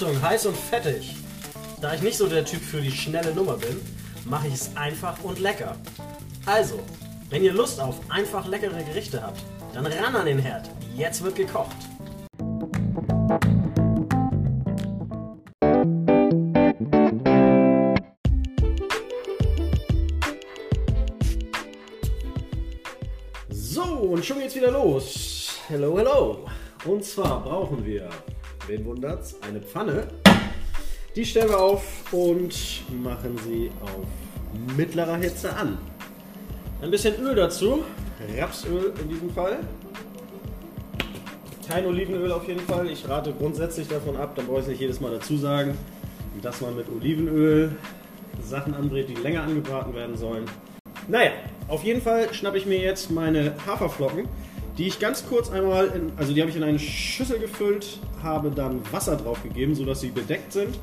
Achtung, heiß und fettig. Da ich nicht so der Typ für die schnelle Nummer bin, mache ich es einfach und lecker. Also, wenn ihr Lust auf einfach leckere Gerichte habt, dann ran an den Herd. Jetzt wird gekocht. So, und schon geht's wieder los. Hello, hello. Und zwar brauchen wir, wen wundert's, eine Pfanne. Die stellen wir auf und machen sie auf mittlerer Hitze an. Ein bisschen Öl dazu, Rapsöl in diesem Fall. Kein Olivenöl auf jeden Fall. Ich rate grundsätzlich davon ab, dann brauche ich es nicht jedes Mal dazu sagen, dass man mit Olivenöl Sachen anbrät, die länger angebraten werden sollen. Naja, auf jeden Fall schnappe ich mir jetzt meine Haferflocken, die ich ganz kurz einmal, in, also die habe ich in eine Schüssel gefüllt, habe dann Wasser drauf gegeben, sodass sie bedeckt sind.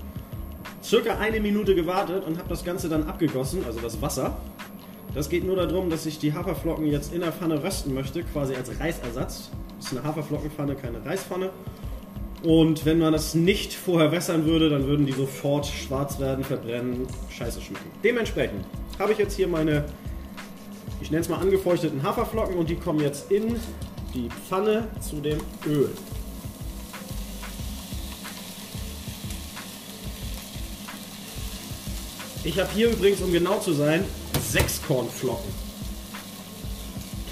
Circa eine Minute gewartet und habe das Ganze dann abgegossen, also das Wasser. Das geht nur darum, dass ich die Haferflocken jetzt in der Pfanne rösten möchte, quasi als Reisersatz. Das ist eine Haferflockenpfanne, keine Reispfanne. Und wenn man das nicht vorher wässern würde, dann würden die sofort schwarz werden, verbrennen, scheiße schmecken. Dementsprechend habe ich jetzt hier meine, ich nenne es mal angefeuchteten Haferflocken und die kommen jetzt in die Pfanne zu dem Öl. Ich habe hier übrigens, um genau zu sein, sechs Kornflocken.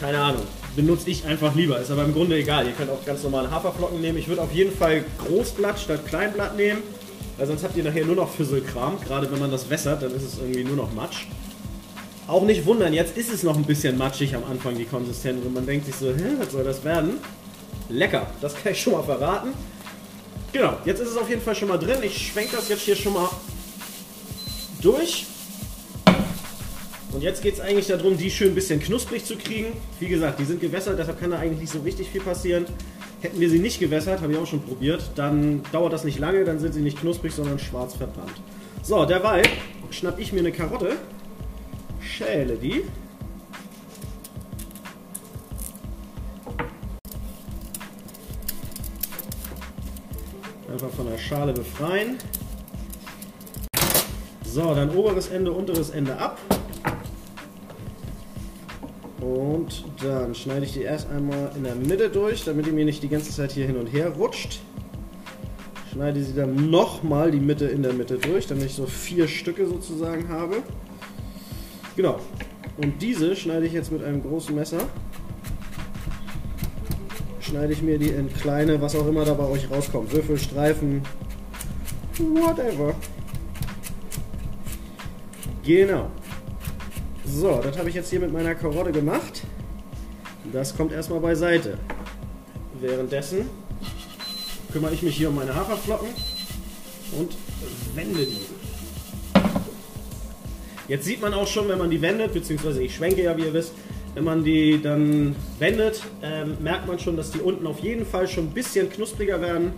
Keine Ahnung. Benutze ich einfach lieber. Ist aber im Grunde egal. Ihr könnt auch ganz normale Haferflocken nehmen. Ich würde auf jeden Fall Großblatt statt Kleinblatt nehmen. Weil sonst habt ihr nachher nur noch Füsselkram. Gerade wenn man das wässert, dann ist es irgendwie nur noch Matsch. Auch nicht wundern, jetzt ist es noch ein bisschen matschig am Anfang, die Konsistenz. Und man denkt sich so, hä, was soll das werden? Lecker, das kann ich schon mal verraten. Genau, jetzt ist es auf jeden Fall schon mal drin. Ich schwenke das jetzt hier schon mal durch. Und jetzt geht es eigentlich darum, die schön ein bisschen knusprig zu kriegen. Wie gesagt, die sind gewässert, deshalb kann da eigentlich nicht so richtig viel passieren. Hätten wir sie nicht gewässert, habe ich auch schon probiert, dann dauert das nicht lange, dann sind sie nicht knusprig, sondern schwarz verbrannt. So, derweil schnapp ich mir eine Karotte, schäle die. Einfach von der Schale befreien. So, dann oberes Ende, unteres Ende ab. Und dann schneide ich die erst einmal in der Mitte durch, damit die mir nicht die ganze Zeit hier hin und her rutscht. Schneide sie dann nochmal die Mitte in der Mitte durch, damit ich so vier Stücke sozusagen habe. Genau. Und diese schneide ich jetzt mit einem großen Messer. Schneide ich mir die in kleine, was auch immer da bei euch rauskommt. Würfel, Streifen, whatever. Genau. So, das habe ich jetzt hier mit meiner Karotte gemacht. Das kommt erstmal beiseite. Währenddessen kümmere ich mich hier um meine Haferflocken und wende die. Jetzt sieht man auch schon, wenn man die wendet, beziehungsweise ich schwenke ja, wie ihr wisst, wenn man die dann wendet, ähm, merkt man schon, dass die unten auf jeden Fall schon ein bisschen knuspriger werden.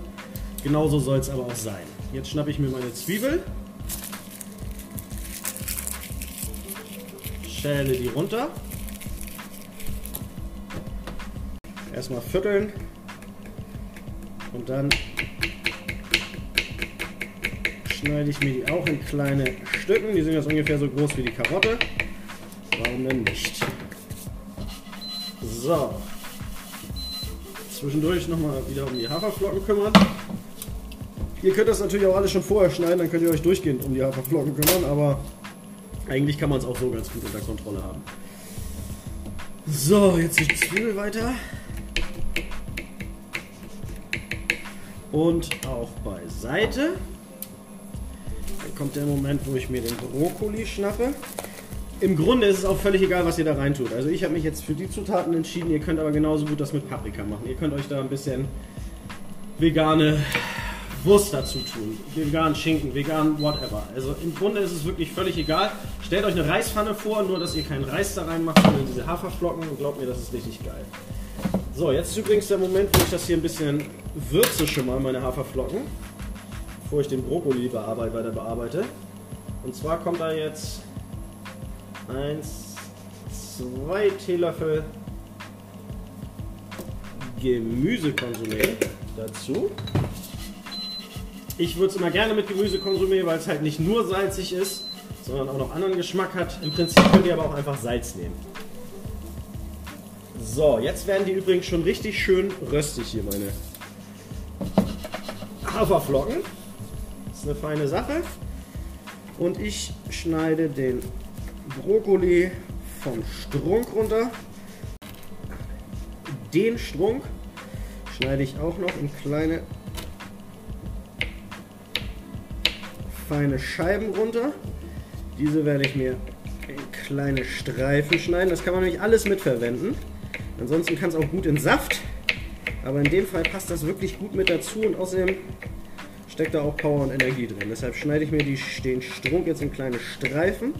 Genauso soll es aber auch sein. Jetzt schnappe ich mir meine Zwiebel schäle die runter. Erstmal vierteln und dann schneide ich mir die auch in kleine Stücken. Die sind jetzt ungefähr so groß wie die Karotte. Warum denn nicht? So. Zwischendurch nochmal wieder um die Haferflocken kümmern. Ihr könnt das natürlich auch alles schon vorher schneiden, dann könnt ihr euch durchgehend um die Haferflocken kümmern, aber eigentlich kann man es auch so ganz gut unter Kontrolle haben. So, jetzt die Zwiebel weiter. Und auch beiseite. Dann kommt der Moment, wo ich mir den Brokkoli schnappe. Im Grunde ist es auch völlig egal, was ihr da rein tut. Also ich habe mich jetzt für die Zutaten entschieden. Ihr könnt aber genauso gut das mit Paprika machen. Ihr könnt euch da ein bisschen vegane Wurst dazu tun. Vegan Schinken, vegan whatever. Also im Grunde ist es wirklich völlig egal. Stellt euch eine Reispfanne vor, nur dass ihr keinen Reis da reinmacht, sondern diese Haferflocken und glaubt mir, das ist richtig geil. So, jetzt ist übrigens der Moment, wo ich das hier ein bisschen würze schon mal, meine Haferflocken, bevor ich den Brokkoli bearbeite, weiter bearbeite. Und zwar kommt da jetzt 1, 2 Teelöffel Gemüsekonsumé dazu. Ich würde es immer gerne mit Gemüse konsumieren, weil es halt nicht nur salzig ist, sondern auch noch anderen Geschmack hat. Im Prinzip könnt ihr aber auch einfach Salz nehmen. So, jetzt werden die übrigens schon richtig schön röstig hier, meine Haferflocken. Das ist eine feine Sache. Und ich schneide den Brokkoli vom Strunk runter. Den Strunk schneide ich auch noch in kleine feine Scheiben runter. Diese werde ich mir in kleine Streifen schneiden. Das kann man nämlich alles mitverwenden. Ansonsten kann es auch gut in Saft. Aber in dem Fall passt das wirklich gut mit dazu und außerdem steckt da auch Power und Energie drin. Deshalb schneide ich mir die, den Strunk jetzt in kleine Streifen.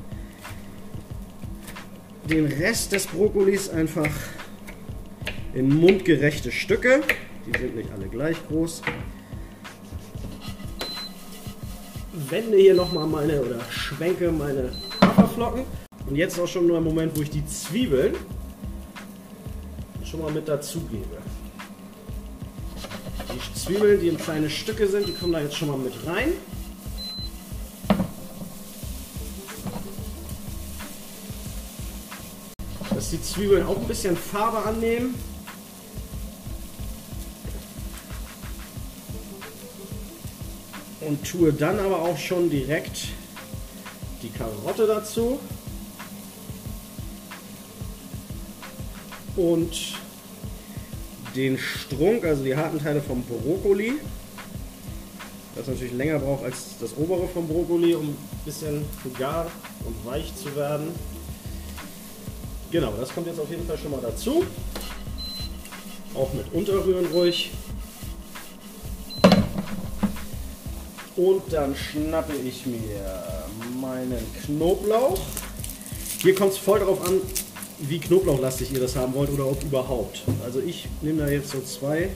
Den Rest des Brokkolis einfach in mundgerechte Stücke. Die sind nicht alle gleich groß. Wende hier nochmal meine oder schwenke meine Haferflocken. Und jetzt auch schon nur ein Moment, wo ich die Zwiebeln schon mal mit dazu gebe. Die Zwiebeln, die in kleine Stücke sind, die kommen da jetzt schon mal mit rein. Dass die Zwiebeln auch ein bisschen Farbe annehmen. Und tue dann aber auch schon direkt die Karotte dazu. Und den Strunk, also die harten Teile vom Brokkoli. Das natürlich länger braucht als das obere vom Brokkoli, um ein bisschen gar und weich zu werden. Genau, das kommt jetzt auf jeden Fall schon mal dazu. Auch mit unterrühren ruhig. Und dann schnappe ich mir meinen Knoblauch. Hier kommt es voll darauf an, wie knoblauchlastig ihr das haben wollt oder ob überhaupt. Also ich nehme da jetzt so zwei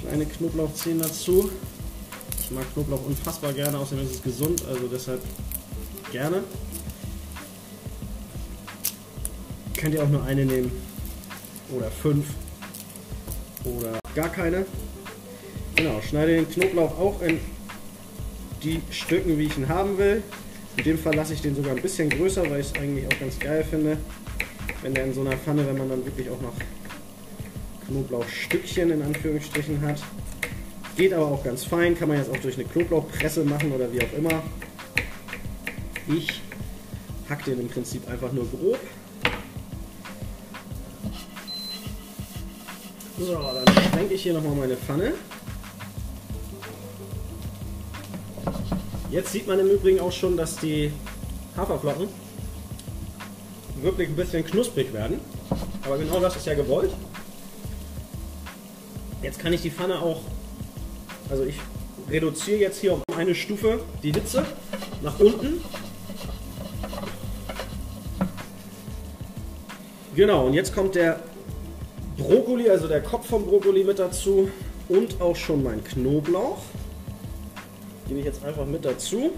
kleine Knoblauchzehen dazu. Ich mag Knoblauch unfassbar gerne, außerdem ist es gesund, also deshalb gerne. Könnt ihr auch nur eine nehmen oder fünf oder gar keine. Genau, schneide den Knoblauch auch in die Stücken, wie ich ihn haben will. In dem Fall lasse ich den sogar ein bisschen größer, weil ich es eigentlich auch ganz geil finde wenn der in so einer Pfanne, wenn man dann wirklich auch noch Knoblauchstückchen in Anführungsstrichen hat. Geht aber auch ganz fein, kann man jetzt auch durch eine Knoblauchpresse machen oder wie auch immer. Ich hack den im Prinzip einfach nur grob. So, dann schwenke ich hier nochmal meine Pfanne. Jetzt sieht man im Übrigen auch schon, dass die Haferflocken wirklich ein bisschen knusprig werden. Aber genau das ist ja gewollt. Jetzt kann ich die Pfanne auch, also ich reduziere jetzt hier um eine Stufe die Hitze nach unten. Genau, und jetzt kommt der Brokkoli, also der Kopf vom Brokkoli mit dazu und auch schon mein Knoblauch. Gebe ich jetzt einfach mit dazu.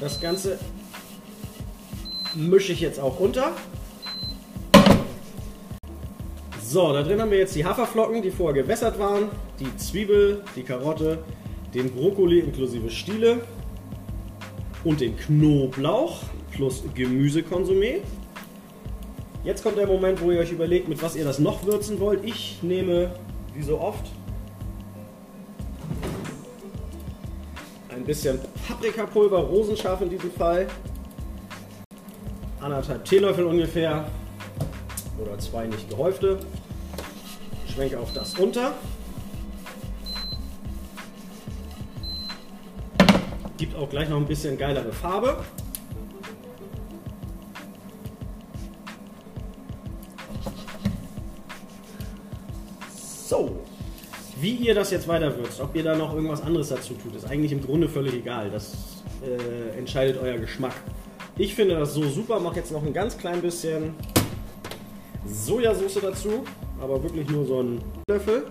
Das Ganze mische ich jetzt auch unter. So, da drin haben wir jetzt die Haferflocken, die vorher gewässert waren, die Zwiebel, die Karotte, den Brokkoli inklusive Stiele und den Knoblauch plus Gemüsekonsumé. Jetzt kommt der Moment, wo ihr euch überlegt, mit was ihr das noch würzen wollt. Ich nehme, wie so oft, ein bisschen Paprikapulver, rosenscharf in diesem Fall. Anderthalb Teelöffel ungefähr. Oder zwei nicht gehäufte. Schwenke auch das unter. Gibt auch gleich noch ein bisschen geilere Farbe. So, wie ihr das jetzt weiter würzt, ob ihr da noch irgendwas anderes dazu tut, ist eigentlich im Grunde völlig egal. Das äh, entscheidet euer Geschmack. Ich finde das so super, mache jetzt noch ein ganz klein bisschen Sojasauce dazu, aber wirklich nur so einen Löffel.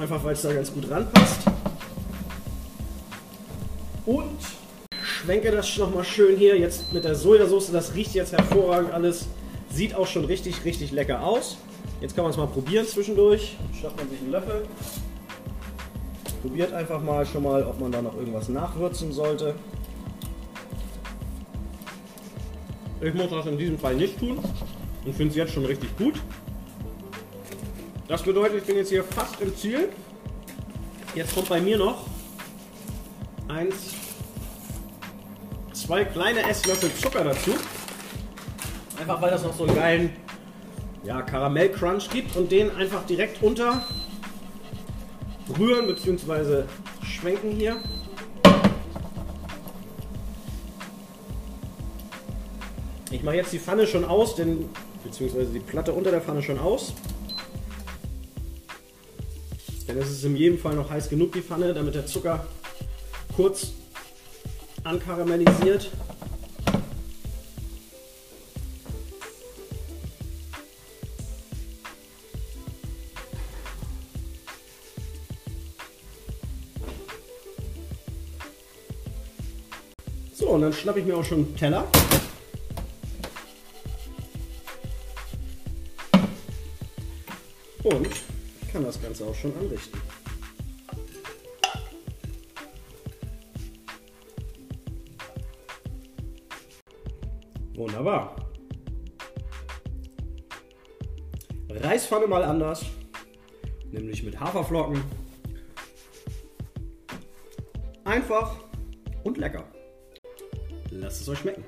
Einfach weil es da ganz gut ranpasst. Und schwenke das nochmal schön hier. Jetzt mit der Sojasauce, das riecht jetzt hervorragend alles. Sieht auch schon richtig, richtig lecker aus. Jetzt kann man es mal probieren zwischendurch. Schnappt man sich einen Löffel. Probiert einfach mal schon mal, ob man da noch irgendwas nachwürzen sollte. Ich muss das in diesem Fall nicht tun und finde es jetzt schon richtig gut. Das bedeutet, ich bin jetzt hier fast im Ziel. Jetzt kommt bei mir noch eins, zwei kleine Esslöffel Zucker dazu. Einfach weil das noch so einen geilen ja, Karamell-Crunch gibt und den einfach direkt unter rühren bzw. schwenken hier. Ich mache jetzt die Pfanne schon aus, denn beziehungsweise die Platte unter der Pfanne schon aus. Denn es ist in jedem Fall noch heiß genug, die Pfanne, damit der Zucker kurz ankaramellisiert. So, und dann schnappe ich mir auch schon einen Teller. Und kann das Ganze auch schon anrichten. Wunderbar. Reispfanne mal anders, nämlich mit Haferflocken. Einfach und lecker. Lasst es euch schmecken.